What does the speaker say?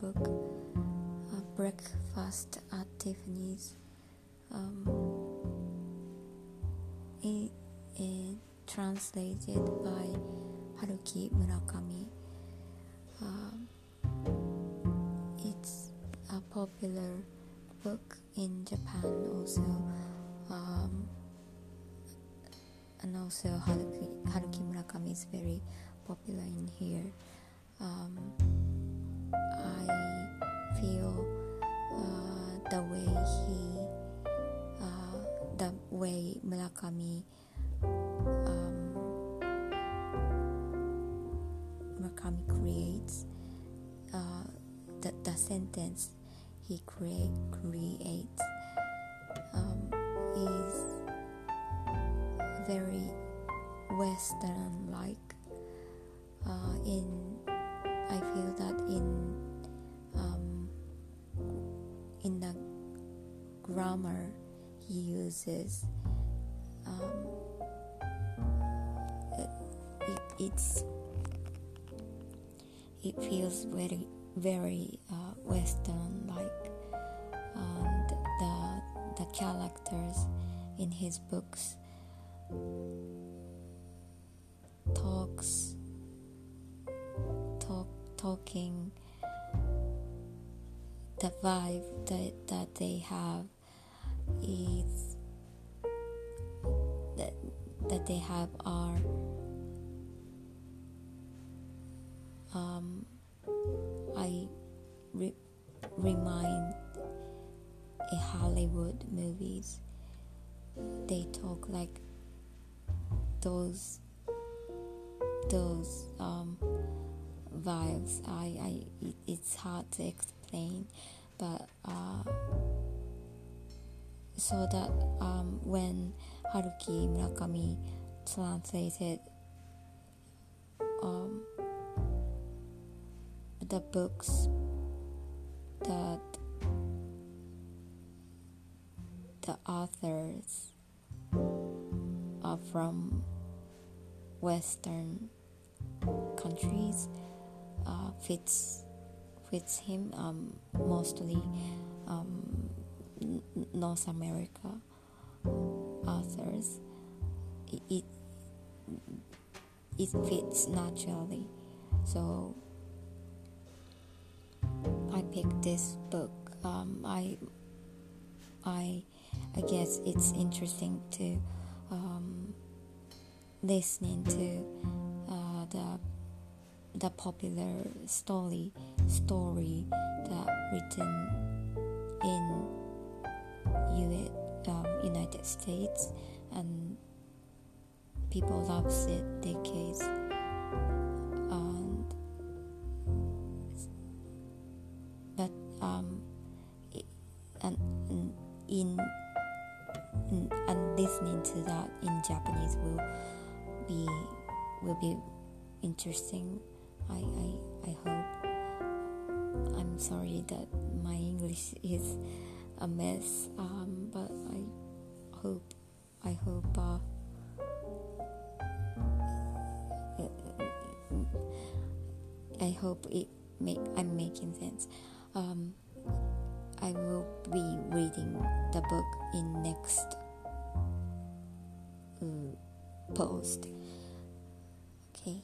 book uh, Breakfast at Tiffany's. Um, it, it translated by Haruki Murakami. Um, it's a popular book in Japan also. Um, and also Haruki, Haruki Murakami is very popular in here. Um, I feel uh, the way he, uh, the way Murakami, um, Murakami creates uh, the, the sentence he create, creates um, is very Western like. Uh, in I feel that in um, in the grammar he uses um, it, it, it's it feels very very uh, Western like and the the characters in his books talking the vibe that, that they have is that that they have are um, I re- remind a Hollywood movies. They talk like those those um, vibes. I, I it, it's hard to explain, but uh, so that um, when Haruki Murakami translated um, the books that the authors are from Western countries uh, fits fits him um, mostly um, North America authors. It, it it fits naturally, so I picked this book. Um, I I I guess it's interesting to um, listening to the popular story story that written in U- um, United States and people loves it decades and but um and and in and, and listening to that in Japanese will be will be interesting. I, I, I hope. I'm sorry that my English is a mess, um, but I hope I hope uh, I hope it make I'm making sense. Um, I will be reading the book in next uh, post. Okay.